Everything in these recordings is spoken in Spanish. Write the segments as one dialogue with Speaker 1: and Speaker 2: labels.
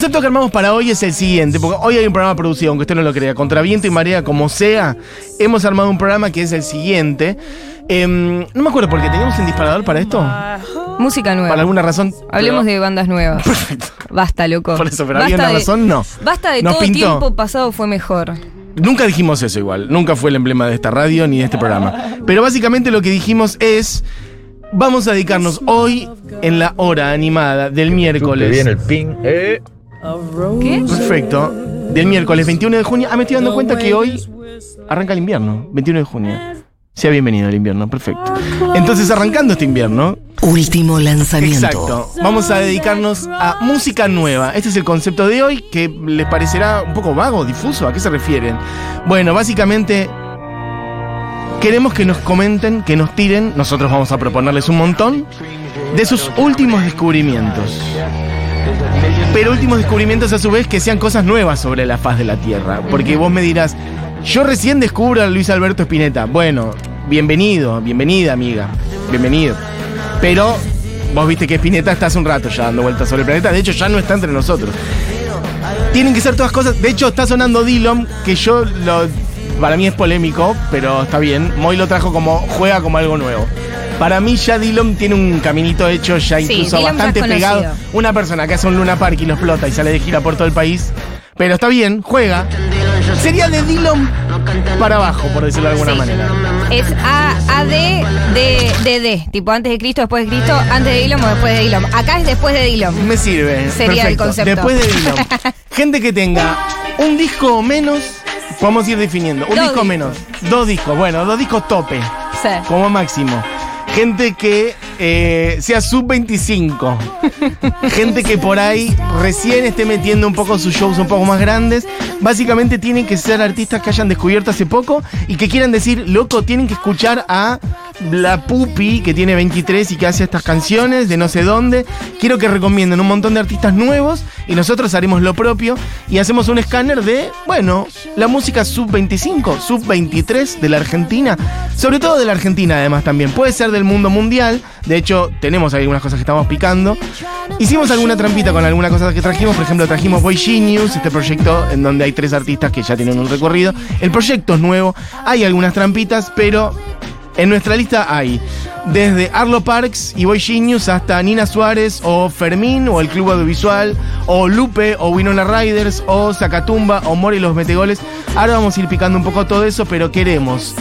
Speaker 1: El concepto que armamos para hoy es el siguiente, porque hoy hay un programa producido, aunque usted no lo crea, contra viento y marea, como sea, hemos armado un programa que es el siguiente. Em, no me acuerdo porque teníamos un disparador para esto.
Speaker 2: Música nueva.
Speaker 1: Para alguna razón.
Speaker 2: Hablemos
Speaker 1: pero-
Speaker 2: de bandas nuevas.
Speaker 1: Perfecto.
Speaker 2: Basta, loco.
Speaker 1: Por eso, pero
Speaker 2: Basta
Speaker 1: había una
Speaker 2: de-
Speaker 1: razón, no.
Speaker 2: Basta de
Speaker 1: Nos
Speaker 2: todo
Speaker 1: pintó.
Speaker 2: tiempo pasado fue mejor.
Speaker 1: Nunca dijimos eso igual, nunca fue el emblema de esta radio ni de este programa. Pero básicamente lo que dijimos es, vamos a dedicarnos hoy en la hora animada del
Speaker 3: Que
Speaker 1: miércoles.
Speaker 3: viene el ping. Eh.
Speaker 2: ¿Qué?
Speaker 1: Perfecto. Del miércoles 21 de junio. Ah, me estoy dando cuenta que hoy arranca el invierno, 21 de junio. Sea bienvenido al invierno, perfecto. Entonces, arrancando este invierno,
Speaker 4: Último lanzamiento.
Speaker 1: exacto, vamos a dedicarnos a música nueva. Este es el concepto de hoy que les parecerá un poco vago, difuso. ¿A qué se refieren? Bueno, básicamente queremos que nos comenten, que nos tiren. Nosotros vamos a proponerles un montón de sus últimos descubrimientos. Pero últimos descubrimientos a su vez que sean cosas nuevas sobre la faz de la Tierra. Porque vos me dirás, yo recién descubro a Luis Alberto Spinetta. Bueno, bienvenido, bienvenida amiga, bienvenido. Pero vos viste que Spinetta está hace un rato ya dando vueltas sobre el planeta. De hecho, ya no está entre nosotros. Tienen que ser todas cosas. De hecho, está sonando Dillon, que yo lo. Para mí es polémico, pero está bien. Moy lo trajo como. juega como algo nuevo. Para mí ya Dillon tiene un caminito hecho ya
Speaker 2: Sí,
Speaker 1: incluso
Speaker 2: Dillon ya es
Speaker 1: bastante pegado. Una persona que hace un Luna Park y lo explota y sale de gira por todo el país. Pero está bien, juega. Sería de Dillon para abajo, por decirlo de alguna
Speaker 2: Sí.
Speaker 1: manera.
Speaker 2: Es A, A, D, D, D, D. Tipo antes de Cristo, después de Cristo, antes de Dillon o después de Dillon. Acá es después de Dillon.
Speaker 1: Me sirve.
Speaker 2: Sería el concepto.
Speaker 1: Después de Dillon. Gente que tenga un disco o menos, podemos ir definiendo. Un
Speaker 2: Dos
Speaker 1: disco
Speaker 2: discos.
Speaker 1: menos. Dos discos, bueno, dos discos tope,
Speaker 2: Sí.
Speaker 1: como máximo. Gente que eh, sea sub 25. Gente que por ahí recién esté metiendo un poco sus shows un poco más grandes. Básicamente tienen que ser artistas que hayan descubierto hace poco y que quieran decir, loco, tienen que escuchar a la Pupi que tiene 23 y que hace estas canciones de no sé dónde. Quiero que recomienden un montón de artistas nuevos y nosotros haremos lo propio y hacemos un escáner de, bueno, la música sub 25, sub 23 de la Argentina. Sobre todo de la Argentina además también. Puede ser del mundo mundial. De hecho, tenemos algunas cosas que estamos picando. Hicimos alguna trampita con algunas cosas que trajimos. Por ejemplo, trajimos Boy Genius, este proyecto en donde hay tres artistas que ya tienen un recorrido. El proyecto es nuevo. Hay algunas trampitas, pero en nuestra lista hay desde Arlo Parks y Boy Genius hasta Nina Suárez o Fermín o el Club Audiovisual o Lupe o Winona Riders o Zacatumba o Mori los Metegoles. Ahora vamos a ir picando un poco todo eso, pero queremos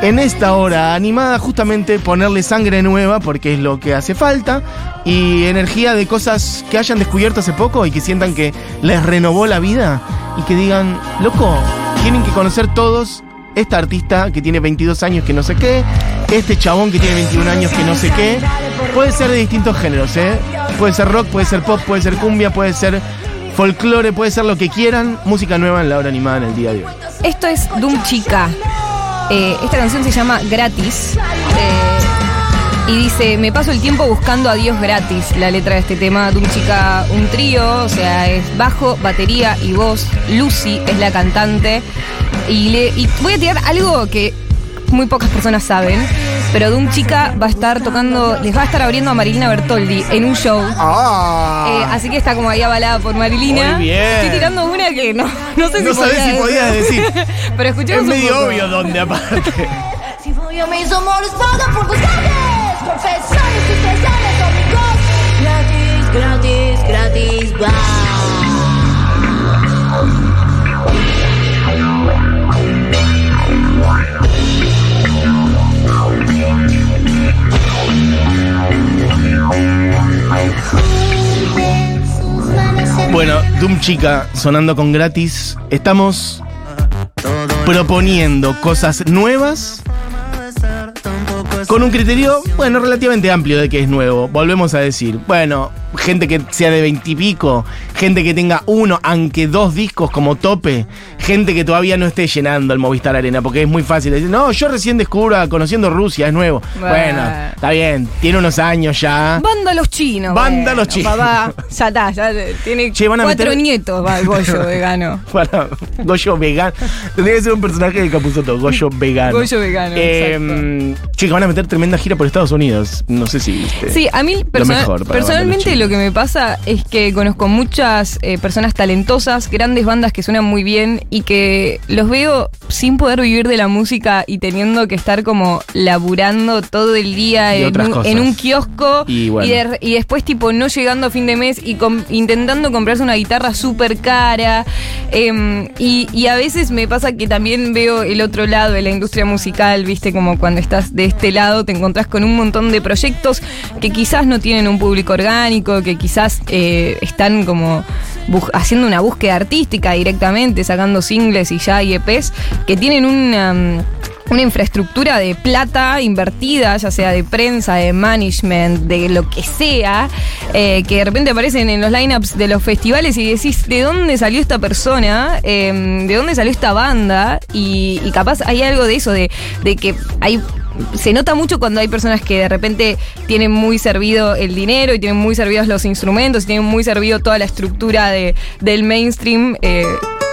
Speaker 1: en esta hora animada justamente ponerle sangre nueva porque es lo que hace falta y energía de cosas que hayan descubierto hace poco y que sientan que les renovó la vida y que digan, loco, tienen que conocer todos esta artista que tiene 22 años que no sé qué, este chabón que tiene 21 años que no sé qué. Puede ser de distintos géneros, ¿eh? Puede ser rock, puede ser pop, puede ser cumbia, puede ser folclore, puede ser lo que quieran. Música nueva en la hora animada en el día de hoy.
Speaker 2: Esto es Doom Chica. Eh, esta canción se llama Gratis. eh, y dice, me paso el tiempo buscando a Dios gratis. La letra de este tema, Doom Chica, un trío, o sea, es bajo, batería y voz. Lucy es la cantante. Y, le, y voy a tirar algo que muy pocas personas saben. Pero Doom Chica va a estar tocando, les va a estar abriendo a Marilina Bertoldi en un show. Eh, así que está como ahí avalada por Marilina.
Speaker 1: Muy bien.
Speaker 2: Estoy tirando una que no, no sé
Speaker 1: No
Speaker 2: si podía
Speaker 1: si podías decir.
Speaker 2: Pero escuchemos
Speaker 1: Es
Speaker 2: un
Speaker 1: medio
Speaker 2: poco.
Speaker 1: obvio donde aparte.
Speaker 5: Si voy a mis amores, por tus. Confesiones especiales, amigos. Gratis, gratis, gratis,
Speaker 1: Bueno, Doom Chica sonando con gratis. Estamos proponiendo cosas nuevas con un criterio, bueno, relativamente amplio de que es nuevo. Volvemos a decir, bueno, gente que sea de veintipico, gente que tenga uno, aunque dos discos como tope, gente que todavía no esté llenando el Movistar Arena, porque es muy fácil decir, no, yo recién descubro a conociendo Rusia, es nuevo.
Speaker 2: Bueno.
Speaker 1: Bueno, está bien, tiene unos años ya.
Speaker 2: Banda los chinos.
Speaker 1: Banda los chinos.
Speaker 2: Papá, ya está, ya tiene
Speaker 1: Che, van a
Speaker 2: cuatro
Speaker 1: meter-
Speaker 2: nietos, va el bollo vegano.
Speaker 1: Para Goyo vegano. Tendría que ser un personaje de Capuzoto, Goyo vegano.
Speaker 2: Goyo vegano,
Speaker 1: Eh, van a a meter tremenda gira por Estados Unidos. No sé si viste.
Speaker 2: Sí, a mí persona- personalmente lo que me pasa es que conozco muchas eh, personas talentosas, grandes bandas que suenan muy bien y que los veo sin poder vivir de la música y teniendo que estar como laburando todo el día en un,
Speaker 1: cosas.
Speaker 2: en un kiosco
Speaker 1: Y bueno.
Speaker 2: de- y después tipo no llegando a fin de mes y com- intentando comprarse una guitarra súper cara. Em, y, y a veces me pasa que también veo el otro lado de la industria musical, viste, como cuando estás de este lado te encontrás con un montón de proyectos que quizás no tienen un público orgánico, que quizás eh, están como haciendo una búsqueda artística directamente, sacando singles y ya y EPs, que tienen una... una infraestructura de plata invertida, ya sea de prensa, de management, de lo que sea, eh, que de repente aparecen en los lineups de los festivales y decís, ¿de dónde salió esta persona? Eh, ¿De dónde salió esta banda? Y, capaz hay algo de eso, de, de que hay se nota mucho cuando hay personas que de repente tienen muy servido el dinero y tienen muy servidos los instrumentos y tienen muy servido toda la estructura de, del mainstream. eh,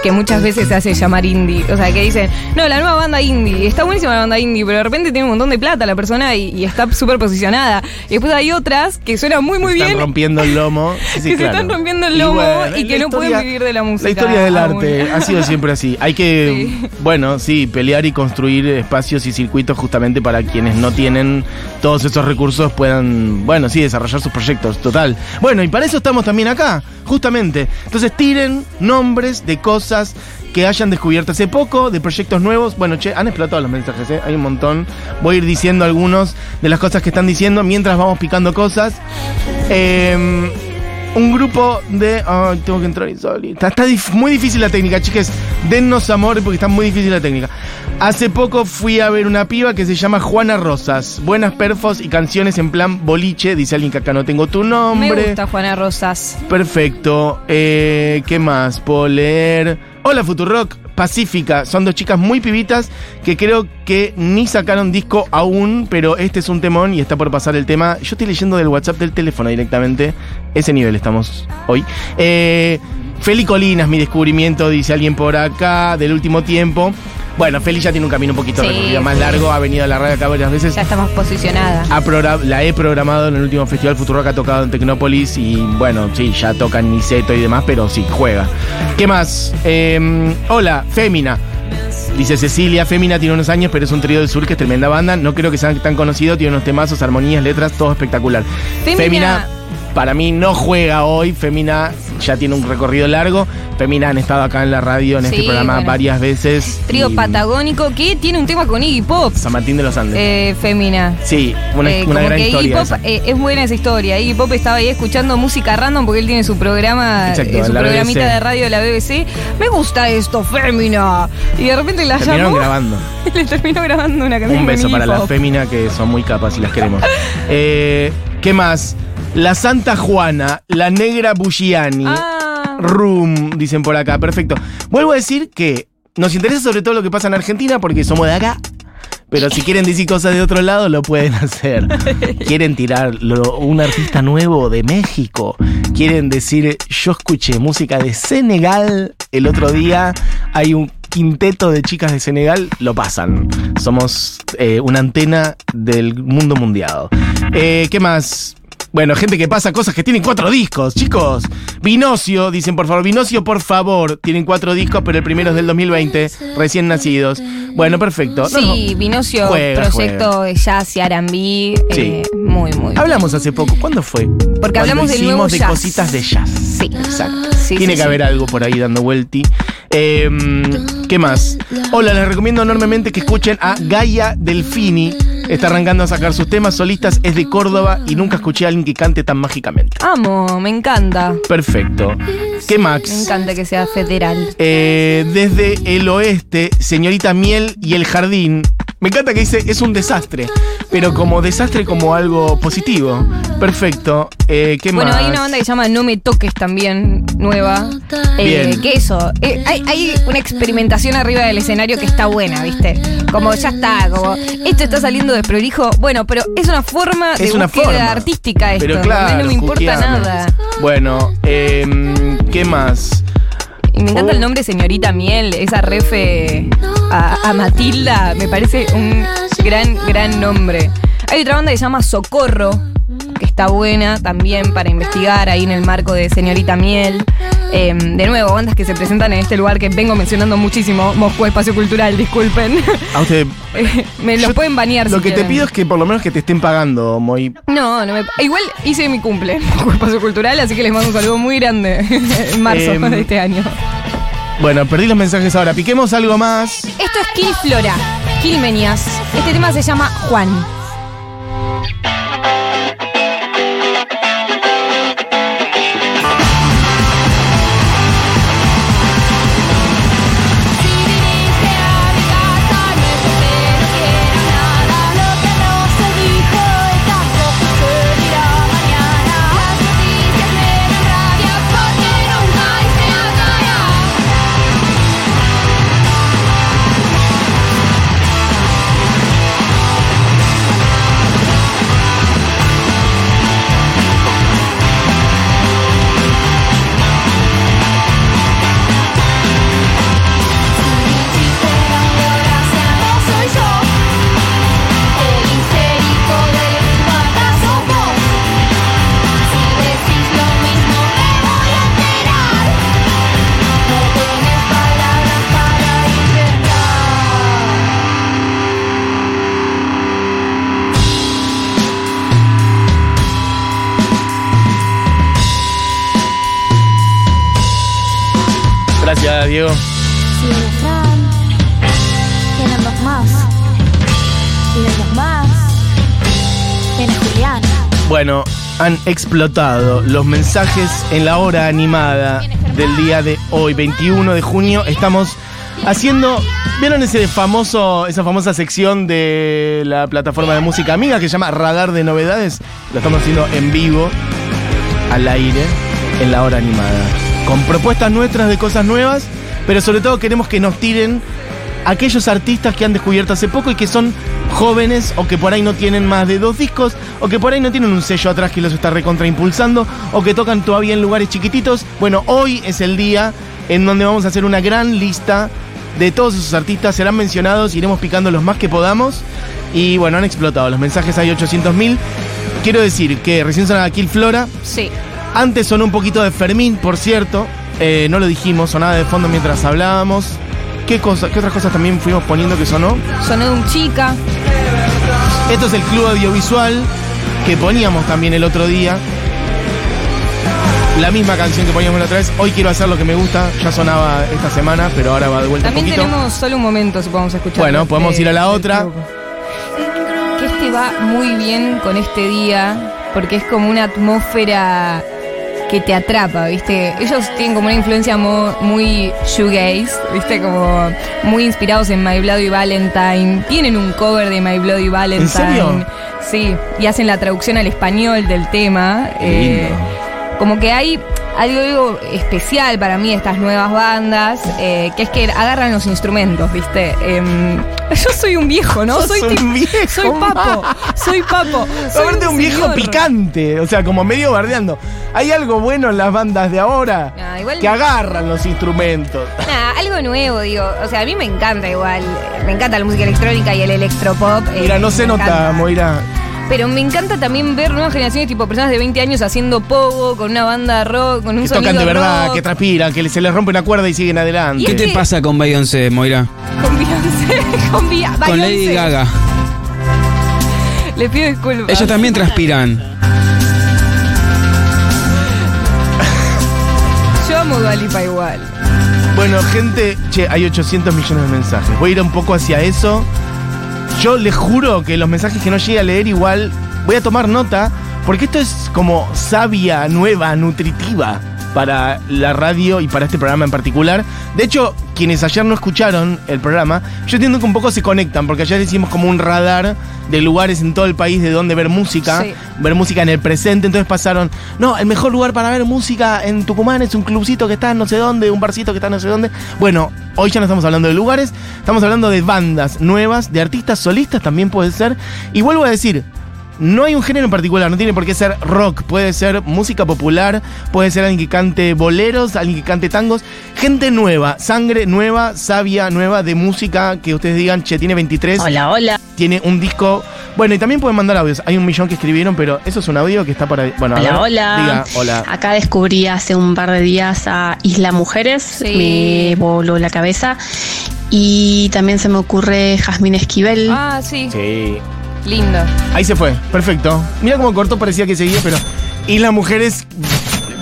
Speaker 2: que muchas veces se hace llamar indie. O sea, que dicen, no, la nueva banda indie, está buenísima la banda indie, pero de repente tiene un montón de plata la persona y, y está súper posicionada. Y después hay otras que suenan muy, muy
Speaker 1: están
Speaker 2: bien.
Speaker 1: rompiendo el lomo. Sí, sí,
Speaker 2: que se están rompiendo el lomo y, que no pueden vivir de la música.
Speaker 1: La historia del
Speaker 2: aún.
Speaker 1: arte ha sido siempre así. Hay que,
Speaker 2: Sí.
Speaker 1: bueno, sí, pelear y construir espacios y circuitos justamente para quienes no tienen todos esos recursos puedan, bueno, sí, desarrollar sus proyectos, total. Bueno, y para eso estamos también acá, justamente. Entonces tiren nombres de cosas que hayan descubierto hace poco, de proyectos nuevos. Bueno, che, han explotado los mensajes, ¿eh? hay un montón. Voy a ir diciendo algunos de las cosas que están diciendo mientras vamos picando cosas. Eh, un grupo de. Ay, tengo que entrar insólita. Está dif- muy difícil la técnica, chicas. Dennos amor porque está muy difícil la técnica. Hace poco fui a ver una piba que se llama Juana Rosas. Buenas perfos y canciones en plan boliche. Dice alguien que acá no tengo tu
Speaker 2: Me
Speaker 1: nombre.
Speaker 2: gusta Juana Rosas.
Speaker 1: Perfecto. Eh, ¿Qué más? Puedo leer. Hola Futurock, Pacífica. Son dos chicas muy pibitas que creo que ni sacaron disco aún, pero este es un temón y está por pasar el tema. Yo estoy leyendo del WhatsApp del teléfono directamente. Ese nivel estamos hoy. Eh, Feli Colinas, mi descubrimiento, dice alguien por acá, del último tiempo. Bueno, Feli ya tiene un camino un poquito
Speaker 2: Sí,
Speaker 1: recorrido más
Speaker 2: sí.
Speaker 1: largo, ha venido a la radio acá varias veces.
Speaker 2: Ya estamos posicionada.
Speaker 1: La he programado en el último festival Futurock, ha tocado en Tecnópolis y bueno, sí, ya tocan Niceto y demás, pero sí, juega. ¿Qué más? Eh, hola, Fémina. Dice Cecilia, Fémina tiene unos años, pero es un trío del sur que es tremenda banda. No creo que sean tan conocidos, tiene unos temazos, armonías, letras, todo espectacular.
Speaker 2: Fémina-
Speaker 1: para mí no juega hoy. Fémina ya tiene un recorrido largo. Fémina han estado acá en la radio, en este programa,
Speaker 2: bueno.
Speaker 1: varias veces.
Speaker 2: Trío patagónico que tiene un tema con Iggy Pop.
Speaker 1: San Martín de los Andes.
Speaker 2: Eh, Femina.
Speaker 1: sí, una,
Speaker 2: Eh,
Speaker 1: una gran historia.
Speaker 2: Iggy Pop, eh, es buena esa historia. Iggy Pop estaba ahí escuchando música random porque él tiene su programa,
Speaker 1: Exacto,
Speaker 2: eh, su programita
Speaker 1: BBC.
Speaker 2: de radio de la BBC. Me gusta esto, Femina. Y de repente la
Speaker 1: Terminaron
Speaker 2: llamó
Speaker 1: grabando.
Speaker 2: le terminó grabando una canción
Speaker 1: Un beso para las
Speaker 2: Pop.
Speaker 1: féminas que son muy capas y las queremos. ¿Qué más? La Santa Juana, la Negra Bugiani,
Speaker 2: Ah,
Speaker 1: Room, dicen por acá. Perfecto. Vuelvo a decir que nos interesa sobre todo lo que pasa en Argentina porque somos de acá. Pero si quieren decir cosas de otro lado, lo pueden hacer. Quieren tirar lo- un artista nuevo de México. Quieren decir, yo escuché música de Senegal el otro día. Hay un quinteto de chicas de Senegal, lo pasan. Somos eh, una antena del mundo mundial. Eh, ¿Qué más? Bueno, gente que pasa cosas que tienen cuatro discos, chicos. Vinocio, dicen por favor, Vinocio, por favor. Tienen cuatro discos, pero el primero es del 2020, recién nacidos. Bueno, perfecto. No,
Speaker 2: sí, Vinocio,
Speaker 1: Juega,
Speaker 2: proyecto de jazz y R&B.
Speaker 1: Sí.
Speaker 2: eh, muy, muy.
Speaker 1: no. Hablamos hace poco, ¿cuándo fue?
Speaker 2: Porque
Speaker 1: Cuando
Speaker 2: hablamos del nuevo
Speaker 1: de
Speaker 2: jazz.
Speaker 1: cositas de jazz.
Speaker 2: Sí.
Speaker 1: Exacto.
Speaker 2: Sí,
Speaker 1: Tiene
Speaker 2: sí,
Speaker 1: que haber algo por ahí dando vuelti. Eh, ¿Qué más? Hola, les recomiendo enormemente que escuchen a Gaia Delfini. Está arrancando a sacar sus temas solistas, es de Córdoba y nunca escuché a alguien que cante tan mágicamente.
Speaker 2: Amo, me encanta.
Speaker 1: Perfecto. ¿Qué
Speaker 2: Me
Speaker 1: Max?
Speaker 2: encanta que sea federal.
Speaker 1: Eh, desde el oeste, señorita Miel y el jardín. Me encanta que dice es un desastre, pero como desastre como algo positivo. Perfecto. Eh, ¿Qué
Speaker 2: Bueno,
Speaker 1: más?
Speaker 2: hay una banda que se llama No Me Toques también, nueva. Eh,
Speaker 1: Bien.
Speaker 2: que eso, eh, hay, hay una experimentación arriba del escenario que está buena, ¿viste? Como ya está, como esto está saliendo de prolijo. Bueno, pero es una forma de
Speaker 1: una
Speaker 2: búsqueda
Speaker 1: forma
Speaker 2: artística esto.
Speaker 1: Pero claro,
Speaker 2: no me importa
Speaker 1: juqueame.
Speaker 2: nada.
Speaker 1: Bueno, em, ¿qué más?
Speaker 2: Y me encanta el nombre Señorita Miel, esa refe a, a Matilda, me parece un gran, gran nombre. Hay otra banda que se llama Socorro, está buena también para investigar ahí en el marco de Señorita Miel. Eh, de nuevo, bandas que se presentan en este lugar que vengo mencionando muchísimo, Moscú Espacio Cultural, disculpen.
Speaker 1: A usted.
Speaker 2: Eh, Me los
Speaker 1: Yo
Speaker 2: pueden banear
Speaker 1: Lo
Speaker 2: si
Speaker 1: que te pido es que por lo menos que te estén pagando, muy.
Speaker 2: No, no me... Igual hice mi cumple Moscú Espacio Cultural, así que les mando un saludo muy grande en marzo
Speaker 1: Em,
Speaker 2: de este año.
Speaker 1: Bueno, perdí los mensajes ahora. Piquemos algo más.
Speaker 2: Esto es Kill Flora, Kill Menias. Este tema se llama Juan.
Speaker 1: Bueno, han explotado los mensajes en la hora animada del día de hoy, 21 de junio. Estamos haciendo. ¿Vieron ese famoso, esa famosa sección de la plataforma de música amiga que se llama Radar de Novedades? Lo estamos haciendo en vivo, al aire, en la hora animada. Con propuestas nuestras de cosas nuevas, pero sobre todo queremos que nos tiren aquellos artistas que han descubierto hace poco y que son jóvenes o que por ahí no tienen más de dos discos o que por ahí no tienen un sello atrás que los está recontraimpulsando o que tocan todavía en lugares chiquititos. Bueno, hoy es el día en donde vamos a hacer una gran lista de todos esos artistas, serán mencionados, iremos picando los más que podamos y bueno, han explotado, los mensajes hay 800.000. Quiero decir que recién sonaba Kill Flora,
Speaker 2: Sí.
Speaker 1: antes sonó un poquito de Fermín, por cierto. Eh, no lo dijimos, sonaba de fondo mientras hablábamos. ¿Qué, cosa, ¿Qué otras cosas también fuimos poniendo que sonó?
Speaker 2: Sonó de un chica.
Speaker 1: Esto es el club audiovisual que poníamos también el otro día. La misma canción que poníamos la otra vez. Hoy quiero hacer lo que me gusta. Ya sonaba esta semana, pero ahora va de vuelta
Speaker 2: También
Speaker 1: un poquito.
Speaker 2: tenemos solo un momento, si podemos escuchar.
Speaker 1: Bueno, podemos
Speaker 2: este-
Speaker 1: ir a la
Speaker 2: del
Speaker 1: otra.
Speaker 2: Que este va muy bien con este día, porque es como una atmósfera que te atrapa, ¿viste? Ellos tienen como una influencia mo- muy shoegaze, ¿viste? Como muy inspirados en My Bloody Valentine. Tienen un cover de My Bloody Valentine.
Speaker 1: serio?
Speaker 2: Sí, y hacen la traducción al español del tema.
Speaker 1: Qué lindo.
Speaker 2: como que hay algo, algo especial para mí estas nuevas bandas, eh, que es que agarran los instrumentos, ¿viste? Em, yo soy un viejo, ¿no? Soy
Speaker 1: un viejo,
Speaker 2: Soy papo, soy papo. Soy
Speaker 1: Aparte un viejo picante, o sea, como medio bardeando. Hay algo bueno en las bandas de ahora
Speaker 2: Ah, igual-
Speaker 1: que agarran los instrumentos.
Speaker 2: Nah, algo nuevo, digo. O sea, a mí me encanta igual. Me encanta la música electrónica y el electropop. eh,
Speaker 1: Mira, no se nota. Moira.
Speaker 2: Pero me encanta también ver nuevas generaciones, tipo personas de 20 años haciendo pogo, con una banda rock, con un
Speaker 1: Que
Speaker 2: sonido
Speaker 1: tocan de verdad,
Speaker 2: rock,
Speaker 1: que transpiran, que se les rompe una cuerda y siguen adelante.
Speaker 2: Y
Speaker 3: ¿Qué te pasa con Beyoncé, Moira?
Speaker 2: Con Beyoncé, con Bia-
Speaker 3: Con Lady
Speaker 2: Beyoncé.
Speaker 3: Gaga.
Speaker 2: Le pido disculpas.
Speaker 3: Ellos también transpiran.
Speaker 2: Yo amo Dua Lipa igual.
Speaker 1: Bueno, gente, che, hay 800 millones de mensajes. Voy a ir un poco hacia eso. Yo les juro que los mensajes que no llegue a leer igual voy a tomar nota, porque esto es como savia nueva, nutritiva para la radio y para este programa en particular. De hecho, quienes ayer no escucharon el programa, yo entiendo que un poco se conectan, porque ayer hicimos como un radar de lugares en todo el país de donde ver música,
Speaker 2: Sí.
Speaker 1: ver música en el presente, entonces pasaron, no, el mejor lugar para ver música en Tucumán es un clubcito que está en no sé dónde, un barcito que está en no sé dónde. Bueno, hoy ya no estamos hablando de lugares, estamos hablando de bandas nuevas, de artistas solistas también puede ser. Y vuelvo a decir, no hay un género en particular, no tiene por qué ser rock, puede ser música popular, puede ser alguien que cante boleros, alguien que cante tangos, gente nueva, sangre nueva, sabia nueva de música que ustedes digan, che, tiene 23,
Speaker 6: Hola, hola.
Speaker 1: tiene un disco. Bueno, y también pueden mandar audios. Hay un millón que escribieron, pero eso es un audio que está para. Bueno, a
Speaker 6: Hola,
Speaker 1: ver,
Speaker 6: hola.
Speaker 1: Diga, hola.
Speaker 6: Acá descubrí hace un par de días a Isla Mujeres.
Speaker 2: Sí.
Speaker 6: Me voló la cabeza. Y también se me ocurre Jazmín Esquivel.
Speaker 2: Ah, sí.
Speaker 1: Sí.
Speaker 2: Lindo.
Speaker 1: Ahí se fue, perfecto. Mira cómo cortó, parecía que seguía, pero. Y las mujeres.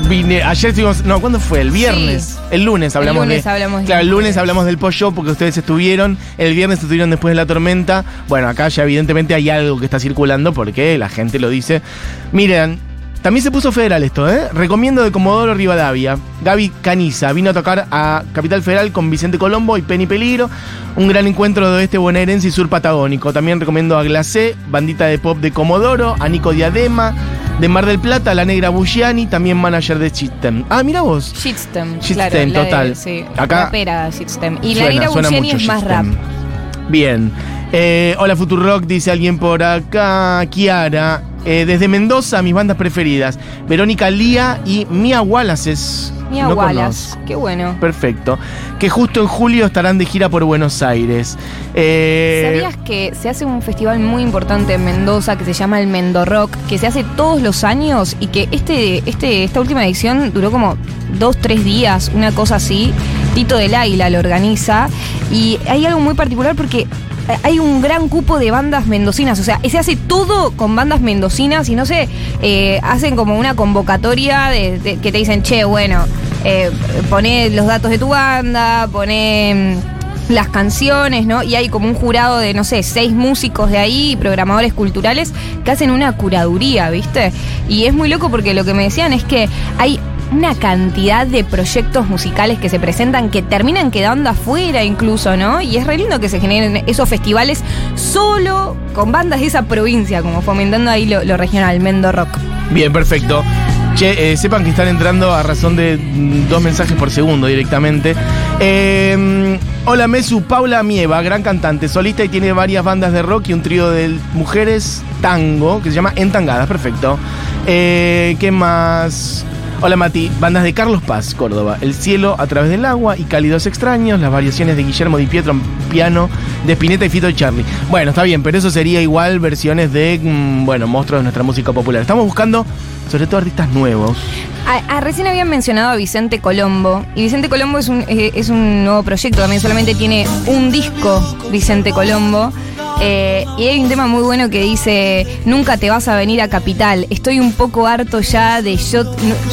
Speaker 1: Vine, ayer estuvimos. No, ¿cuándo fue? El viernes.
Speaker 2: Sí.
Speaker 1: El lunes hablamos
Speaker 2: lunes
Speaker 1: de.
Speaker 2: hablamos de
Speaker 1: claro, el lunes hablamos del pollo porque ustedes estuvieron. El viernes estuvieron después de la tormenta. Bueno, acá ya evidentemente hay algo que está circulando porque la gente lo dice. Miren, también se puso federal esto, ¿eh? Recomiendo de Comodoro Rivadavia. Gaby Caniza vino a tocar a Capital Federal con Vicente Colombo y Penny Peligro. Un gran encuentro de oeste bonaerense y sur patagónico. También recomiendo a Glacé, bandita de pop de Comodoro, a Nico Diadema, de Mar del Plata, la negra Bushiani, también manager de System. Ah, mira vos.
Speaker 2: Shitstem.
Speaker 1: Shitstem,
Speaker 2: claro, la de-
Speaker 1: total.
Speaker 2: sí,
Speaker 1: Acá-
Speaker 2: rapera Shitstem. Y la negra
Speaker 1: mucho
Speaker 2: es más rap.
Speaker 1: Bien. Eh, hola Futurock, dice alguien por acá. Kiara. Eh, desde Mendoza, mis bandas preferidas. Verónica Lía y Mia Wallace. es-
Speaker 2: Mia
Speaker 1: no
Speaker 2: Wallace.
Speaker 1: conozco.
Speaker 2: Qué bueno.
Speaker 1: Perfecto. Que justo en julio estarán de gira por Buenos Aires. Eh,
Speaker 2: ¿Sabías que se hace un festival muy importante en Mendoza que se llama el Mendo Rock, que se hace todos los años y que este, este, esta última edición duró como dos, tres días, una cosa así. Tito del Águila lo organiza y hay algo muy particular porque hay un gran cupo de bandas mendocinas, o sea, se hace todo con bandas mendocinas y no sé, eh, hacen como una convocatoria de, que te dicen, che, bueno, eh, poné los datos de tu banda, poné mm, las canciones, ¿no? Y hay como un jurado de, no sé, seis músicos de ahí, programadores culturales, que hacen una curaduría, ¿viste? Y es muy loco porque lo que me decían es que hay una cantidad de proyectos musicales que se presentan que terminan quedando afuera incluso, ¿no? Y es re lindo que se generen esos festivales solo con bandas de esa provincia, como fomentando ahí lo, regional, Mendo Rock.
Speaker 1: Bien, perfecto. Che, eh, sepan que están entrando a razón de mm, dos mensajes por segundo directamente. Eh, hola Mesu, Paula Mieva, gran cantante, solista y tiene varias bandas de rock y un trío de mujeres tango que se llama Entangadas, perfecto. Eh, ¿Qué más? Hola Mati, bandas de Carlos Paz, Córdoba, El cielo a través del agua y Cálidos extraños, las variaciones de Guillermo Di Pietro piano, de Spinetta y Fito y Charlie. Bueno, está bien, pero eso sería igual versiones de, mm, bueno, monstruos de nuestra música popular. Estamos buscando sobre todo artistas nuevos.
Speaker 2: A- a- recién habían mencionado a Vicente Colombo. Y Vicente Colombo es un, eh, es un nuevo proyecto. También solamente tiene un disco, Vicente Colombo. Eh, y hay un tema muy bueno que dice: Nunca te vas a venir a Capital. Estoy un poco harto ya de yo,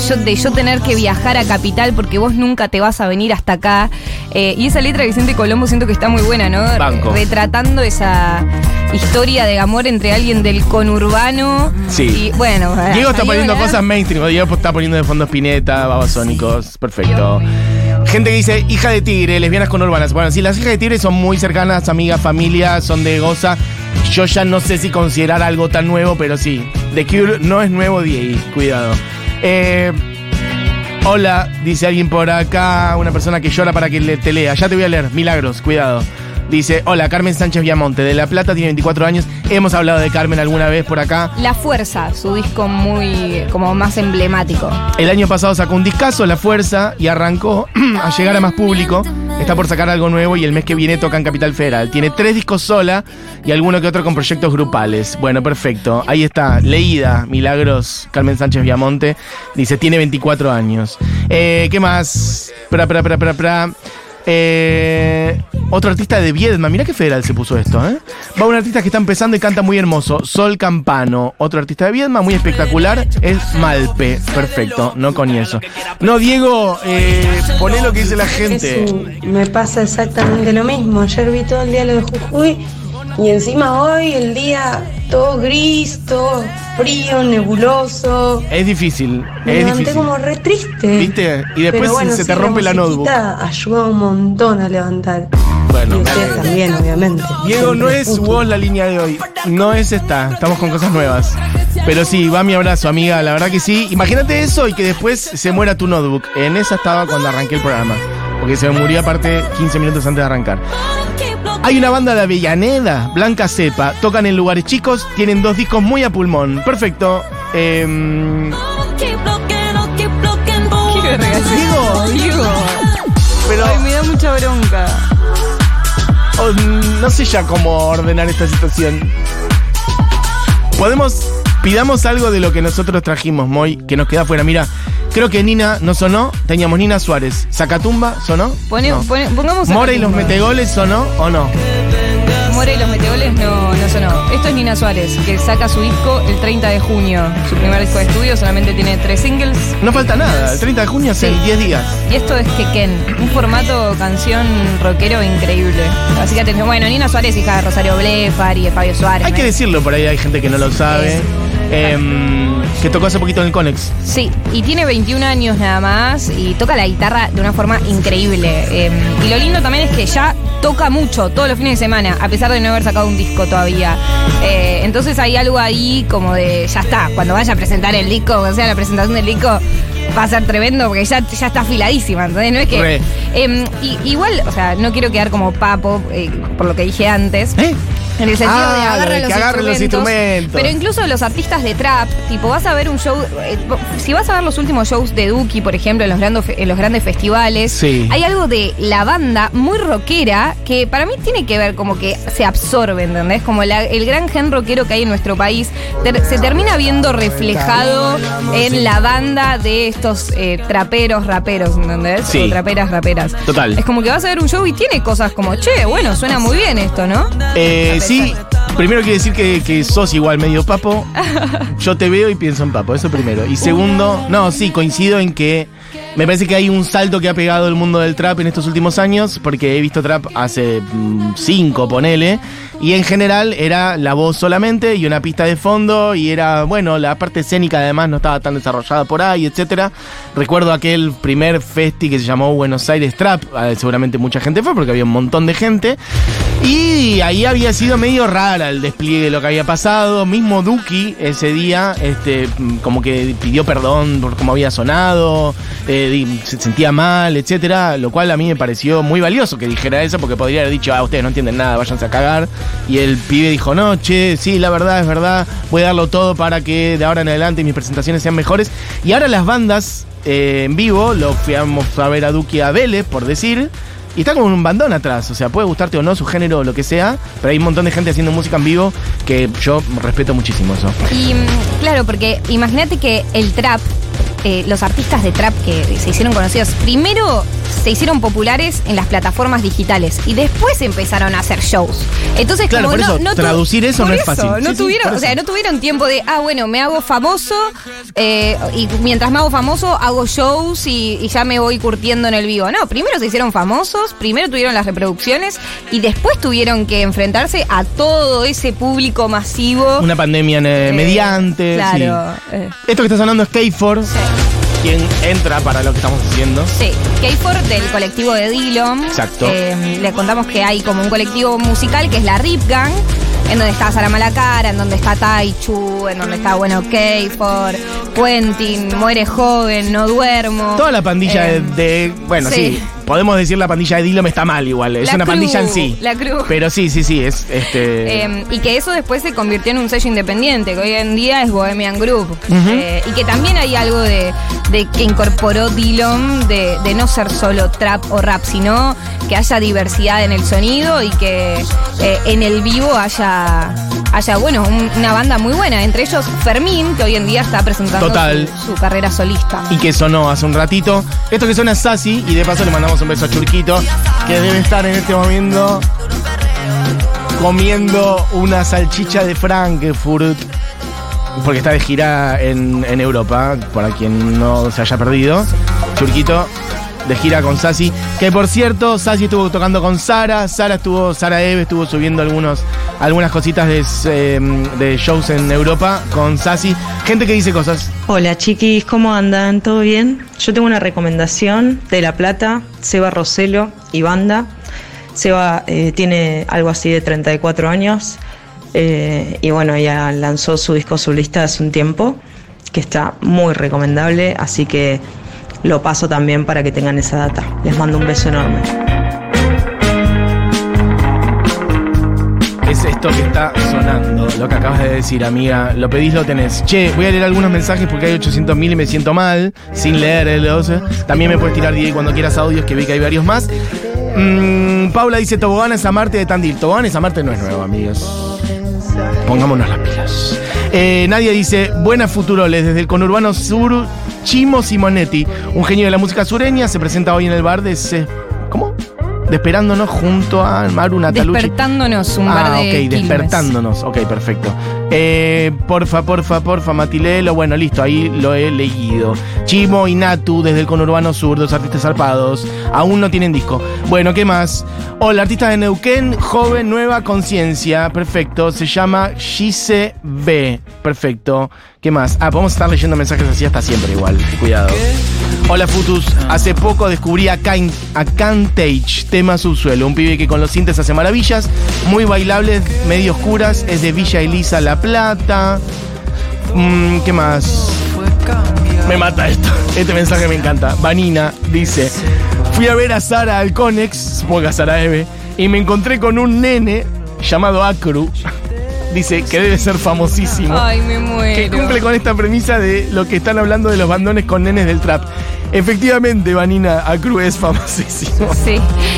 Speaker 2: yo- de yo tener que viajar a Capital porque vos nunca te vas a venir hasta acá. Eh, y esa letra de Vicente Colombo siento que está muy buena, ¿no?
Speaker 1: Banco.
Speaker 2: Retratando esa historia de amor entre alguien del conurbano.
Speaker 1: Sí.
Speaker 2: Y bueno,
Speaker 1: Diego está poniendo cosas mainstream. Diego está poniendo de fondo Spinetta, Babasónicos. Perfecto. Gente que dice hija de tigre, lesbianas con urbanas. Bueno, sí, las hijas de tigre son muy cercanas, amigas, familia, son de goza. Yo ya no sé si considerar algo tan nuevo, pero sí. The Cure no es nuevo, Diego. Cuidado. Eh, hola, dice alguien por acá, una persona que llora para que le, te lea. Ya te voy a leer, milagros, cuidado. Dice, hola, Carmen Sánchez Viamonte, de La Plata, tiene 24 años. Hemos hablado de Carmen alguna vez por acá.
Speaker 2: La Fuerza, su disco muy como más emblemático.
Speaker 1: El año pasado sacó un discazo, La Fuerza, y arrancó a llegar a más público. Está por sacar algo nuevo y el mes que viene toca en Capital Federal. Tiene tres discos sola y alguno que otro con proyectos grupales. Bueno, perfecto. Ahí está, leída, Milagros, Carmen Sánchez Viamonte. Dice, tiene 24 años. Eh, ¿Qué más? Pra, pra, pra, pra, pra. Eh, otro artista de Viedma, mirá qué federal se puso esto, ¿eh? Va un artista que está empezando y canta muy hermoso, Sol Campano. Otro artista de Viedma, muy espectacular, es Malpe. Perfecto, no con eso. No, Diego, eh, poné lo que dice la gente.
Speaker 7: Jesús, me pasa exactamente lo mismo. Ayer vi todo el día lo de Jujuy y encima hoy el día todo gris, todo frío, nebuloso.
Speaker 1: Es difícil,
Speaker 7: Me
Speaker 1: es
Speaker 7: levanté
Speaker 1: difícil.
Speaker 7: como re triste.
Speaker 1: ¿Viste? Y después
Speaker 7: bueno,
Speaker 1: se te rompe la notebook.
Speaker 7: musiquita Ayuda un montón a levantar.
Speaker 1: Bueno,
Speaker 7: y
Speaker 1: me
Speaker 7: ustedes también, obviamente.
Speaker 1: Diego, no es vos la línea de hoy. No es esta. Estamos con cosas nuevas. Pero sí, va mi abrazo, amiga. La verdad que sí. Imagínate eso y que después se muera tu notebook. En esa estaba cuando arranqué el programa. porque se murió aparte 15 minutos antes de arrancar. Hay una banda de Avellaneda, Blanca Cepa, tocan en lugares chicos, tienen dos discos muy a pulmón. Perfecto.
Speaker 2: Regalar-
Speaker 1: Digo,
Speaker 2: Digo.
Speaker 1: pero
Speaker 2: Ay, me da mucha bronca.
Speaker 1: oh, no sé ya cómo ordenar esta situación. Podemos, pidamos algo de lo que nosotros trajimos, Moy, que nos queda fuera. Mira, creo que Nina no sonó, teníamos Nina Suárez. Zacatumba, ¿sonó?
Speaker 2: Pone-
Speaker 1: No.
Speaker 2: pone- pongamos a
Speaker 1: Mora y los metegoles, ¿sonó o no?
Speaker 2: More y los meteoles no, no sonó. Esto es Nina Suárez, que saca su disco el 30 de junio. Su primer disco de estudio solamente tiene tres singles.
Speaker 1: No falta nada, el 30 de junio hace
Speaker 2: Sí.
Speaker 1: 10 días.
Speaker 2: Y esto es Quequén, un formato canción rockero increíble. Así que atención, bueno, Nina Suárez, hija de Rosario Blefar y de Fabio Suárez.
Speaker 1: Hay
Speaker 2: ¿no?
Speaker 1: que decirlo, por ahí hay gente que no lo sabe.
Speaker 2: Sí.
Speaker 1: Em, que tocó hace poquito en el Conex.
Speaker 2: Sí, y tiene 21 años nada más y toca la guitarra de una forma increíble. Eh, y lo lindo también es que ya toca mucho todos los fines de semana, a pesar de no haber sacado un disco todavía. Eh, entonces hay algo ahí como de, ya está, cuando vaya a presentar el disco, o sea, la presentación del disco va a ser tremendo porque ya, ya está afiladísima, entonces no es que... Eh, y- igual, o sea, no quiero quedar como papo eh, por lo que dije antes.
Speaker 1: ¿Eh?
Speaker 2: En el sentido
Speaker 1: Ah,
Speaker 2: de
Speaker 1: lo
Speaker 2: agarra
Speaker 1: de
Speaker 2: los, instrumentos. Pero incluso los artistas de trap, tipo, vas a ver un show. eh, si vas a ver los últimos shows de Duki, por ejemplo, en los, grandes en los grandes festivales,
Speaker 1: Sí.
Speaker 2: hay algo de la banda muy rockera que para mí tiene que ver como que se absorbe, ¿entendés? Como la- el gran gen rockero que hay en nuestro país ter- se termina viendo reflejado en la banda de estos eh, traperos, raperos, ¿entendés?
Speaker 1: Sí.
Speaker 2: O traperas, raperas.
Speaker 1: Total.
Speaker 2: Es como que vas a ver un show y tiene cosas como, che, bueno, suena muy bien esto, ¿no?
Speaker 1: Eh,
Speaker 2: A
Speaker 1: sí, primero quiero decir que, que sos igual medio papo. Yo te veo y pienso en papo, eso primero. Y segundo, no, sí, coincido en que me parece que hay un salto que ha pegado el mundo del trap en estos últimos años, porque he visto trap hace mm, cinco, ponele. Y en general era la voz solamente y una pista de fondo y era, bueno, la parte escénica además no estaba tan desarrollada por ahí, etcétera. Recuerdo aquel primer festi que se llamó Buenos Aires Trap, eh, seguramente mucha gente fue porque había un montón de gente. Y ahí había sido medio rara el despliegue de lo que había pasado. Mismo Duki ese día, este, como que pidió perdón por cómo había sonado, eh, se sentía mal, etcétera. Lo cual a mí me pareció muy valioso que dijera eso, porque podría haber dicho, ah, ustedes no entienden nada, váyanse a cagar. Y el pibe dijo, no, che, sí, la verdad es verdad, voy a darlo todo para que de ahora en adelante mis presentaciones sean mejores. Y ahora las bandas eh, en vivo, lo fuimos a ver a Duki a Vélez, por decir. Y está como un bandón atrás, o sea, puede gustarte o no su género o lo que sea, pero hay un montón de gente haciendo música en vivo que yo respeto muchísimo eso.
Speaker 2: Y mm, claro, porque imagínate que el trap, eh, los artistas de trap que se hicieron conocidos, primero se hicieron populares en las plataformas digitales y después empezaron a hacer shows. Entonces,
Speaker 1: Claro,
Speaker 2: como
Speaker 1: por
Speaker 2: no,
Speaker 1: eso,
Speaker 2: no
Speaker 1: traducir eso no es fácil.
Speaker 2: No
Speaker 1: Sí,
Speaker 2: tuvieron, o sea, no tuvieron tiempo de, ah, bueno, me hago famoso eh, y mientras me hago famoso hago shows y, y ya me voy curtiendo en el vivo. No, primero se hicieron famosos, primero tuvieron las reproducciones y después tuvieron que enfrentarse a todo ese público masivo.
Speaker 1: Una pandemia eh,
Speaker 2: Eh,
Speaker 1: mediante.
Speaker 2: Claro.
Speaker 1: sí.
Speaker 2: eh,
Speaker 1: Esto que está sonando es K4, quien entra para lo que estamos haciendo.
Speaker 2: Sí, K4 del colectivo de Dillon.
Speaker 1: Exacto.
Speaker 2: Eh, le contamos que hay como un colectivo musical que es la Rip Gang, en donde está Sara Malacara, en donde está Taichu, en donde está, bueno, K4, Quentin, Muere Joven, No Duermo.
Speaker 1: Toda la pandilla
Speaker 2: Eh,
Speaker 1: de, de- Bueno, sí.
Speaker 2: sí.
Speaker 1: Podemos decir la pandilla de Dillom está mal igual. Es
Speaker 2: La
Speaker 1: una
Speaker 2: crew,
Speaker 1: pandilla en sí.
Speaker 2: la crew.
Speaker 1: Pero sí, sí, sí. Es este.
Speaker 2: Eh, y que eso después se convirtió en un sello independiente, que hoy en día es Bohemian Group. Eh, y que también hay algo de, de que incorporó Dillon de, de no ser solo trap o rap, sino que haya diversidad en el sonido y que eh, en el vivo haya, haya bueno, un- una banda muy buena. Entre ellos Fermín, que hoy en día está presentando
Speaker 1: Total.
Speaker 2: Su, su carrera solista.
Speaker 1: y que sonó hace un ratito. Esto que suena es Sassy y de paso le mandamos un beso a Churquito, que debe estar en este momento comiendo una salchicha de Frankfurt. Porque está de gira en, en Europa, para quien no se haya perdido. Churquito de gira con Sassy. Que por cierto, Sassy estuvo tocando con Sara. Sara estuvo, Sara Eve estuvo subiendo algunos, algunas cositas de, eh, de shows en Europa con Sassy. Gente que dice cosas.
Speaker 8: Hola chiquis, ¿cómo andan? ¿Todo bien? Yo tengo una recomendación de La Plata, Seba Roselo y banda. Seba eh, tiene algo así de 34 años eh, y bueno, ya lanzó su disco solista hace un tiempo, que está muy recomendable, así que lo paso también para que tengan esa data. Les mando un beso enorme.
Speaker 1: Es esto que está sonando, lo que acabas de decir, amiga. Lo pedís, lo tenés. Che, voy a leer algunos mensajes porque hay 800.000 y me siento mal, sin leer el 12. También me puedes tirar DJ cuando quieras audios, que vi que hay varios más. Mm, Paula dice, Tobogán es Amarte de Tandil. Tobogán es Amarte no es nuevo, amigos. Pongámonos las pilas. Eh, Nadia dice, buenas futuroles, desde el conurbano sur, Chimo Simonetti, un genio de la música sureña, se presenta hoy en el bar de... Ce- ¿Cómo? Desperándonos junto a Maru Natalucci.
Speaker 2: Despertándonos un
Speaker 1: ah,
Speaker 2: bar de
Speaker 1: ok,
Speaker 2: Quilmes.
Speaker 1: despertándonos. Ok, perfecto. Eh, porfa, porfa, porfa, Matilelo. Bueno, listo, ahí lo he leído. Chimo y Natu desde el conurbano sur, dos artistas zarpados. Aún no tienen disco. Bueno, ¿qué más? Hola, artista de Neuquén, joven, nueva conciencia. Perfecto. Se llama Gise B. Perfecto. ¿Qué más? Ah, podemos estar leyendo mensajes así hasta siempre igual. Cuidado. Hola Futus, hace poco descubrí a, Kain, a Cantage, tema subsuelo, un pibe que con los sintes hace maravillas, muy bailables, medio oscuras, es de Villa Elisa La Plata. Mm, ¿Qué más? Me mata esto, este mensaje me encanta. Vanina dice, fui a ver a Sara al Conex, supongo que a Sara Eve, y me encontré con un nene llamado Acru. Dice que debe ser famosísimo
Speaker 2: Ay, me muero.
Speaker 1: que cumple con esta premisa de lo que están hablando de los bandones con nenes del trap. Efectivamente, Vanina Acru es famosísimo.
Speaker 2: Sí,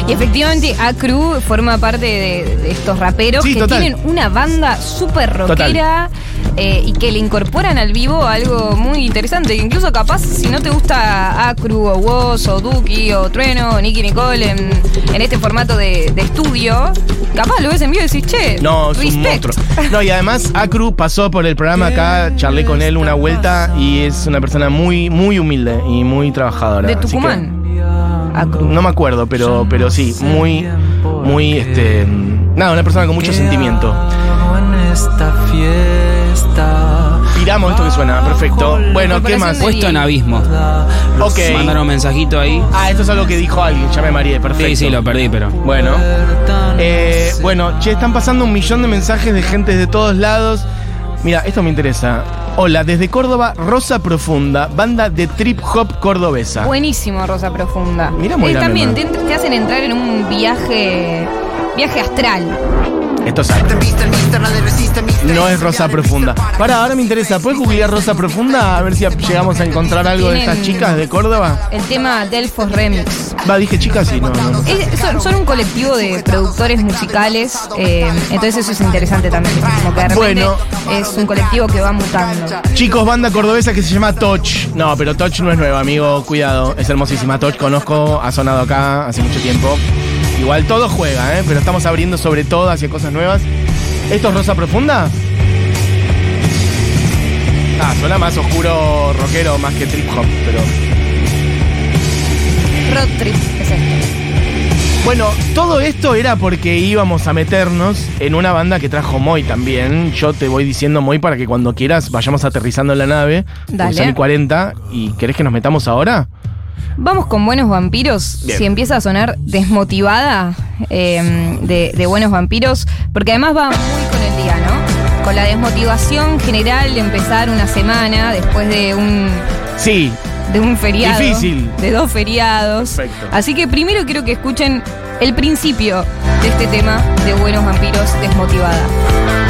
Speaker 2: y efectivamente Acru forma parte de, de estos raperos
Speaker 1: Sí,
Speaker 2: que
Speaker 1: total.
Speaker 2: tienen una banda súper rockera eh, y que le incorporan al vivo algo muy interesante. Que incluso capaz si no te gusta Acru o Woz o Duki o Trueno o Nicky Nicole en, en este formato de, de estudio, capaz lo ves en vivo y decís, che,
Speaker 1: No, es un monstruo. No, y además Acru pasó por el programa acá, charlé con él una vuelta y es una persona muy, muy humilde y muy trabajadora.
Speaker 2: De Tucumán. Acru.
Speaker 1: no me acuerdo, pero, pero sí, muy, muy, este, nada, una persona con mucho sentimiento.
Speaker 9: Esta fiesta.
Speaker 1: Piramos esto que suena, perfecto. Bueno, ¿qué más?
Speaker 3: Puesto en abismo.
Speaker 1: Ok.
Speaker 3: Mandaron un mensajito ahí.
Speaker 1: Ah, esto es algo que dijo alguien, ya me mareé, perfecto.
Speaker 3: Sí, sí, lo perdí, pero.
Speaker 1: Bueno. Eh, bueno, che, están pasando un millón de mensajes de gente de todos lados. Mira, esto me interesa. Hola, desde Córdoba, Rosa Profunda, banda de trip hop cordobesa.
Speaker 2: Buenísimo, Rosa Profunda.
Speaker 1: Mira, muy
Speaker 2: Eh,
Speaker 1: grande,
Speaker 2: también te, te hacen entrar en un viaje viaje astral.
Speaker 1: Esto es algo. No es Rosa Profunda. Para, ahora me interesa. ¿Puedes googlear Rosa Profunda? A ver si llegamos a encontrar algo de estas chicas de Córdoba.
Speaker 2: El tema Delfos Remix.
Speaker 1: Va, dije chicas, sí, no, no. no.
Speaker 2: Es- son, son un colectivo de productores musicales, eh, entonces eso es interesante también. Como que de repente
Speaker 1: Bueno.
Speaker 2: es un colectivo que va mutando.
Speaker 1: Chicos, banda cordobesa que se llama Touch. No, pero Touch no es nueva, amigo. Cuidado, es hermosísima. Touch conozco, ha sonado acá hace mucho tiempo. Igual todo juega, ¿eh? Pero estamos abriendo sobre todo hacia cosas nuevas. ¿Esto es Rosa Profunda? Ah, suena más oscuro rockero más que trip hop, pero.
Speaker 2: Road Trip es esto.
Speaker 1: Bueno, todo esto era porque íbamos a meternos en una banda que trajo Moy también. Yo te voy diciendo Moy para que cuando quieras vayamos aterrizando en la nave.
Speaker 2: Dale.
Speaker 1: El 40. ¿Y querés que nos metamos ahora?
Speaker 2: Vamos con Buenos Vampiros.
Speaker 1: Bien.
Speaker 2: Si empieza a sonar desmotivada eh, de, de Buenos Vampiros, porque además va muy con el día, ¿no? Con la desmotivación general de empezar una semana después de un
Speaker 1: Sí,
Speaker 2: de un feriado.
Speaker 1: Difícil.
Speaker 2: De dos feriados.
Speaker 1: Perfecto.
Speaker 2: Así que primero quiero que escuchen el principio de este tema de Buenos Vampiros Desmotivada.
Speaker 5: Desmotivada,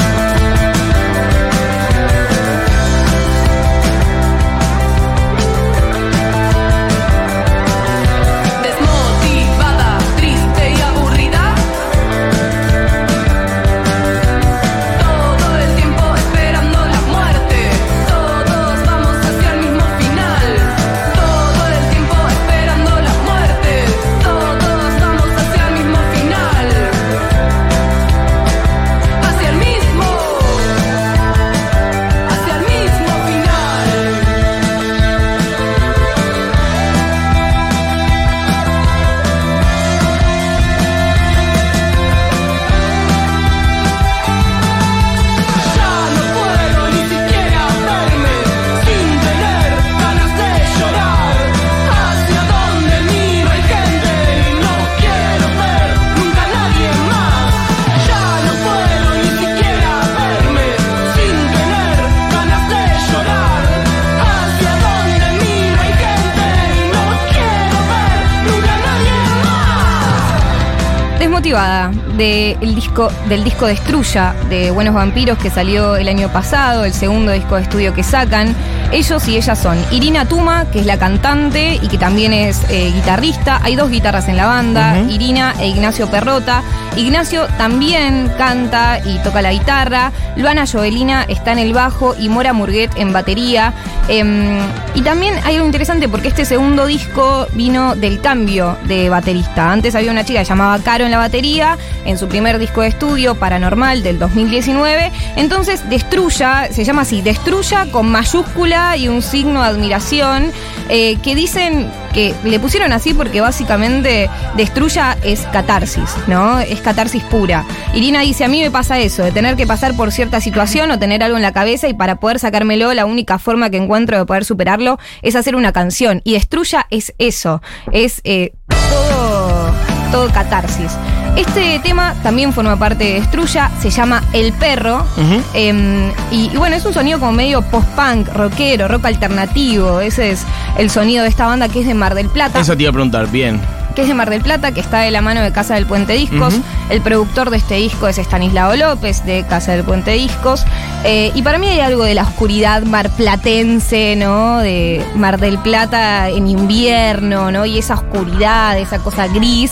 Speaker 2: disco, del disco Destruya de Buenos Vampiros que salió el año pasado, el segundo disco de estudio que sacan. Ellos y ellas son Irina Tuma, que es la cantante y que también es eh, guitarrista. Hay dos guitarras en la banda. Irina e Ignacio Perrota. Ignacio también canta y toca la guitarra. Luana Jovelina está en el bajo y Mora Murguet en batería. Em, y también hay algo interesante porque este segundo disco vino del cambio de baterista. Antes había una chica que se llamaba Caro en la batería, en su primer disco estudio, Paranormal, del 2019. Entonces, Destruya, se llama así, Destruya con mayúscula y un signo de admiración, eh, que dicen que le pusieron así porque básicamente Destruya es catarsis, ¿no? Es catarsis pura. Irina dice, a mí me pasa eso, de tener que pasar por cierta situación o tener algo en la cabeza y para poder sacármelo, la única forma que encuentro de poder superarlo es hacer una canción. Y Destruya es eso, es eh, todo, todo catarsis. Este tema también forma parte de Destruya, se llama El Perro. Eh, y, y bueno, es un sonido como medio post-punk, rockero, rock alternativo. Ese es el sonido de esta banda que es de Mar del Plata
Speaker 1: Eso te iba a preguntar, bien.
Speaker 2: que es de Mar del Plata, que está de la mano de Casa del Puente Discos. El productor de este disco es Estanislao López, de Casa del Puente Discos. Eh, y para mí hay algo de la oscuridad marplatense, ¿no? De Mar del Plata en invierno, ¿no? Y esa oscuridad, esa cosa gris,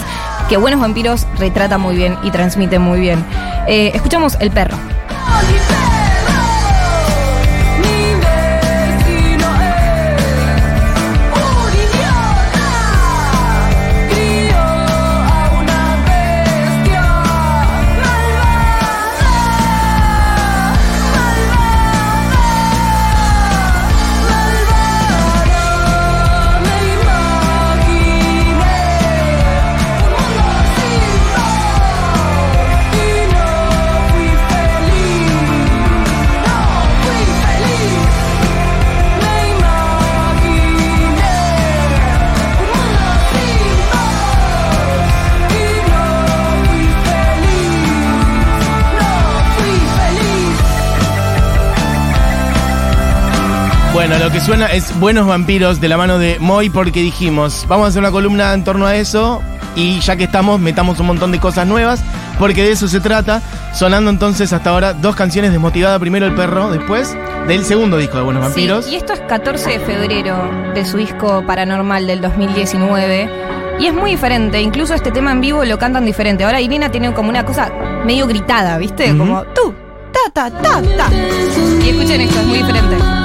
Speaker 2: que Buenos Vampiros retrata muy bien y transmite muy bien. Eh, escuchamos El Perro.
Speaker 1: Bueno, lo que suena es Buenos Vampiros de la mano de Moy porque dijimos, vamos a hacer una columna en torno a eso y ya que estamos, metamos un montón de cosas nuevas porque de eso se trata. Sonando entonces hasta ahora dos canciones desmotivada, primero El Perro, después del segundo disco de Buenos Vampiros.
Speaker 2: Sí, y esto es 14 de febrero de su disco Paranormal del 2019. Y es muy diferente, incluso este tema en vivo lo cantan diferente. Ahora Irina tiene como una cosa medio gritada, ¿viste? Como tú, ta, ta, ta, ta. Y escuchen esto, es muy diferente.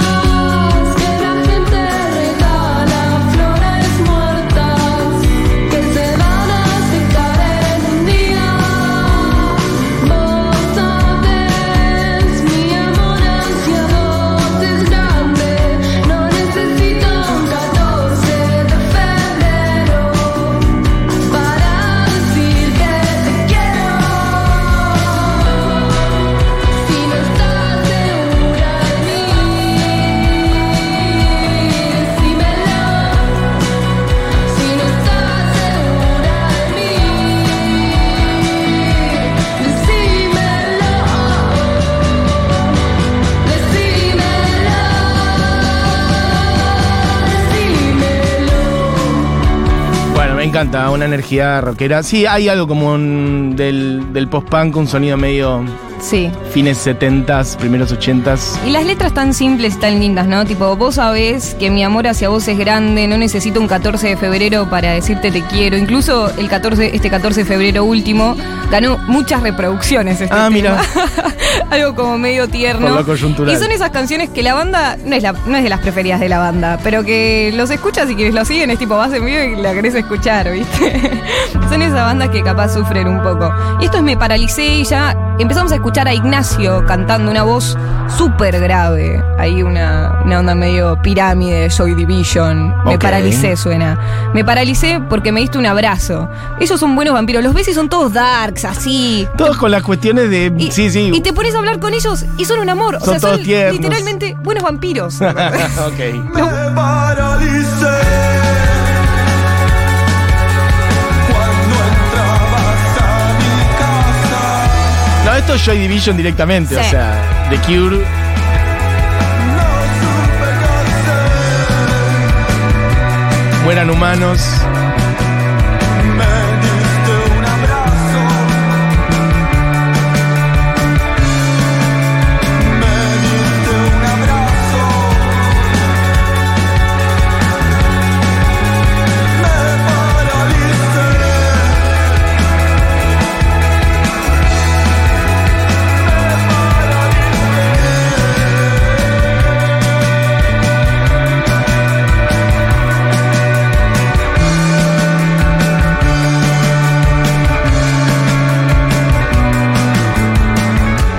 Speaker 1: Encanta, una energía rockera. Sí, hay algo como un- del, del post-punk, un sonido medio
Speaker 2: Sí.
Speaker 1: fines 70s, primeros 80s.
Speaker 2: Y las letras tan simples, tan lindas, ¿no? Tipo, vos sabés que mi amor hacia vos es grande, no necesito un 14 de febrero para decirte te quiero. Incluso el 14, este 14 de febrero último ganó muchas reproducciones. Este
Speaker 1: Ah,
Speaker 2: tema.
Speaker 1: mira.
Speaker 2: Algo como medio tierno.
Speaker 1: Por lo coyuntural.
Speaker 2: Y son esas canciones que la banda no es, la, no es de las preferidas de la banda, pero que los escuchas y quienes lo siguen es tipo, vas en vivo y la querés escuchar, ¿viste? son esas bandas que capaz sufren un poco. Y esto es Me Paralicé y ya empezamos a escuchar a Ignacio cantando una voz súper grave. Hay una, una onda medio pirámide de Joy Division. Me paralicé suena. Me paralicé porque me diste un abrazo. Ellos son buenos vampiros. Los ves y son todos darks, así.
Speaker 1: Todos con las cuestiones de.
Speaker 2: Y,
Speaker 1: sí, sí.
Speaker 2: y te pones a hablar con ellos y son un amor. O
Speaker 1: Son
Speaker 2: sea,
Speaker 1: todos
Speaker 2: son
Speaker 1: tiernos.
Speaker 2: literalmente buenos vampiros.
Speaker 1: ok.
Speaker 2: No,
Speaker 1: Esto es Joy Division directamente,
Speaker 2: Sí.
Speaker 1: o sea, The Cure. Mueran humanos.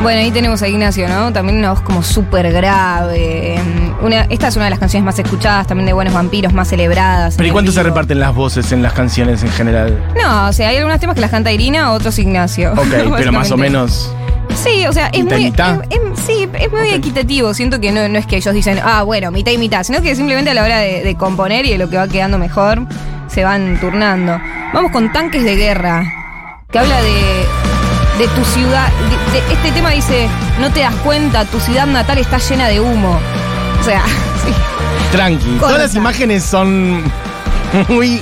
Speaker 2: Bueno, ahí tenemos a Ignacio, ¿no? También una voz como súper grave. Em, Una, esta es una de las canciones más escuchadas, también de Buenos Vampiros, más celebradas.
Speaker 1: Pero ¿y cuánto se reparten las voces en las canciones en general?
Speaker 2: No, o sea, hay algunos temas que las canta Irina, otros Ignacio.
Speaker 1: Ok, pero más o menos.
Speaker 2: Sí, o sea, es
Speaker 1: ¿Mitad y
Speaker 2: muy. es- es- sí, es muy equitativo. Siento que no, no es que ellos dicen, ah, bueno, mitad y mitad, sino que simplemente a la hora de, de componer y de lo que va quedando mejor, se van turnando. Vamos con Tanques de Guerra, que habla de, de tu ciudad. de- de- este tema dice, no te das cuenta, tu ciudad natal está llena de humo. O sea, sí,
Speaker 1: Tranqui. Todas las imágenes son muy.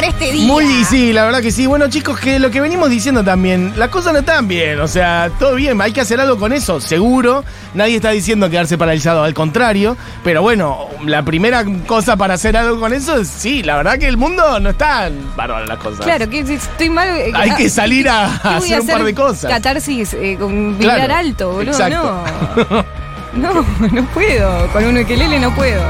Speaker 2: Para este día.
Speaker 1: Muy, sí, la verdad que sí. Bueno, chicos, que lo que venimos diciendo también, las cosas no están bien. O sea, todo bien, hay que hacer algo con eso, seguro. Nadie está diciendo quedarse paralizado, al contrario. Pero bueno, la primera cosa para hacer algo con eso es, sí, la verdad que el mundo no está bárbaro las cosas.
Speaker 2: Claro, que si estoy mal. eh,
Speaker 1: Hay
Speaker 2: ah,
Speaker 1: que salir a,
Speaker 2: ¿qué
Speaker 1: a
Speaker 2: voy
Speaker 1: hacer un par de cosas.
Speaker 2: Catarsis, eh, con vibrar
Speaker 1: Claro,
Speaker 2: alto, boludo.
Speaker 1: exacto.
Speaker 2: No. No, no puedo. Con un ukelele no puedo.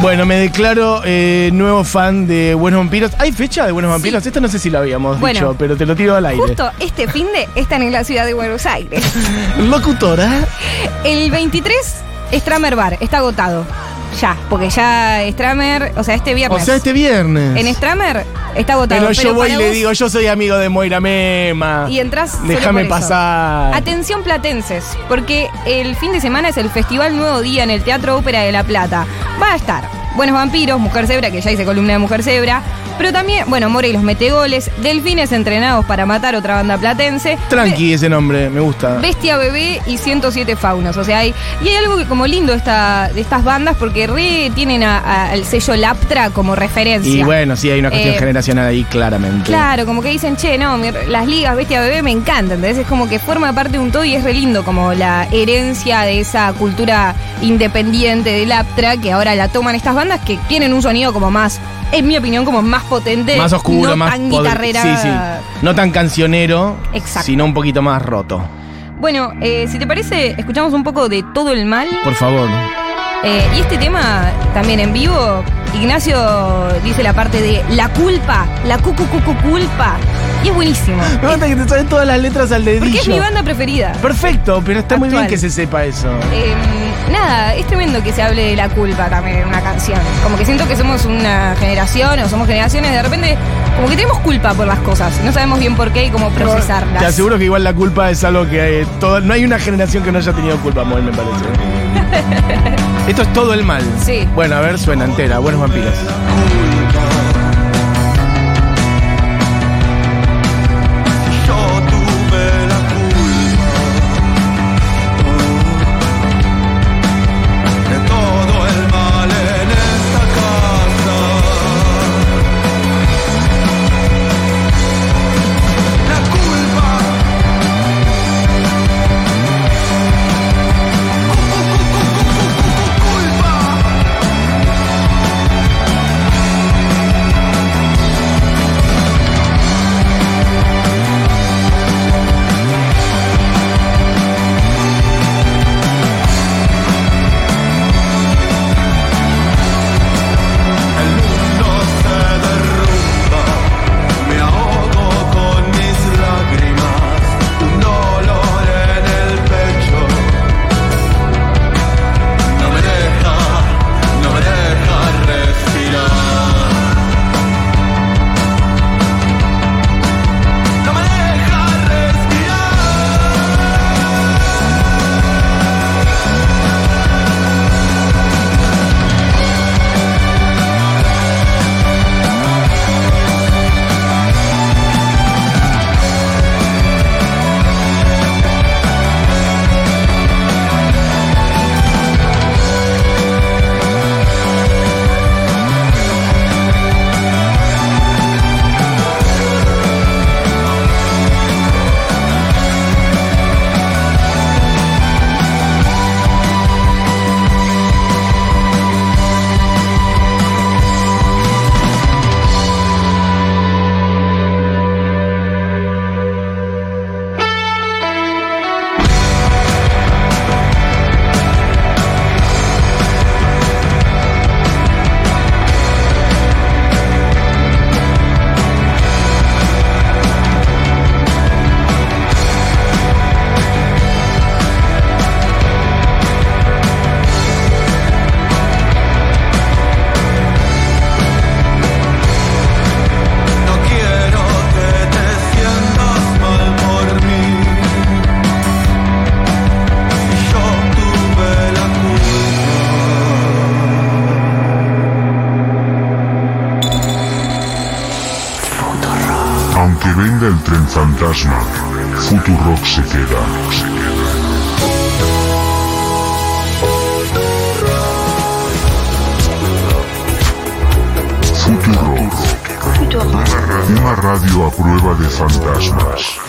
Speaker 1: Bueno, me declaro eh, nuevo fan de Buenos Vampiros. ¿Hay fecha de Buenos Vampiros? Esto no sé si lo habíamos
Speaker 2: Bueno,
Speaker 1: dicho, pero te lo tiro al aire.
Speaker 2: Justo este fin de están en la ciudad de Buenos Aires.
Speaker 1: Locutora.
Speaker 2: El 23, Stramer Bar, está agotado. Ya, porque ya Stramer, o sea, este
Speaker 1: O
Speaker 2: viernes.
Speaker 1: sea, este viernes.
Speaker 2: En Stramer está agotado.
Speaker 1: pero yo voy y le digo, yo soy amigo de Moira Mema.
Speaker 2: Y entras.
Speaker 1: Déjame pasar.
Speaker 2: Atención platenses, porque el fin de semana es el Festival Nuevo Día en el Teatro Ópera de La Plata. Va a estar Buenos Vampiros, Mujer Zebra, que ya hice columna de Mujer Zebra, pero también, bueno, More y los Metegoles, Delfines Entrenados para Matar, otra banda platense.
Speaker 1: Tranqui ese nombre, me gusta.
Speaker 2: Bestia Bebé y 107 Faunos. O sea, hay, y hay algo que como lindo esta, de estas bandas porque re tienen a- a- al sello Laptra como referencia.
Speaker 1: Y bueno, sí, hay una cuestión
Speaker 2: Eh,
Speaker 1: generacional ahí, claramente.
Speaker 2: Claro, como que dicen, che, no, mi- las ligas Bestia Bebé me encantan, ¿entendés? Es como que forma parte de un todo y es re lindo como la herencia de esa cultura independiente del Aptra que ahora la toman estas bandas que tienen un sonido como más, en mi opinión, como más potente.
Speaker 1: Más oscuro,
Speaker 2: no
Speaker 1: más
Speaker 2: tan guitarrera.
Speaker 1: Sí, sí. No tan cancionero,
Speaker 2: Exacto.
Speaker 1: sino un poquito más roto.
Speaker 2: Bueno, eh, si te parece, escuchamos un poco de todo el mal.
Speaker 1: Por favor.
Speaker 2: Eh, y este tema también en vivo, Ignacio dice la parte de la culpa, la cucu cucu culpa. Y es buenísimo.
Speaker 1: Me gusta que te saben todas las letras al dedillo.
Speaker 2: Porque es mi banda preferida.
Speaker 1: Perfecto, pero está muy bien que se sepa eso.
Speaker 2: Eh, nada, es tremendo que se hable de la culpa también en una canción. Como que siento que somos una generación o somos generaciones, de repente, como que tenemos culpa por las cosas. No sabemos bien por qué y cómo procesarlas.
Speaker 1: Te aseguro que igual la culpa es algo que eh, todo- no hay una generación que no haya tenido culpa, Moel, me parece. Esto es todo el mal.
Speaker 2: Sí.
Speaker 1: Bueno, a ver, suena entera. Buenos vampiros.
Speaker 10: Futurock se queda. Futurock, una radio a prueba de fantasmas.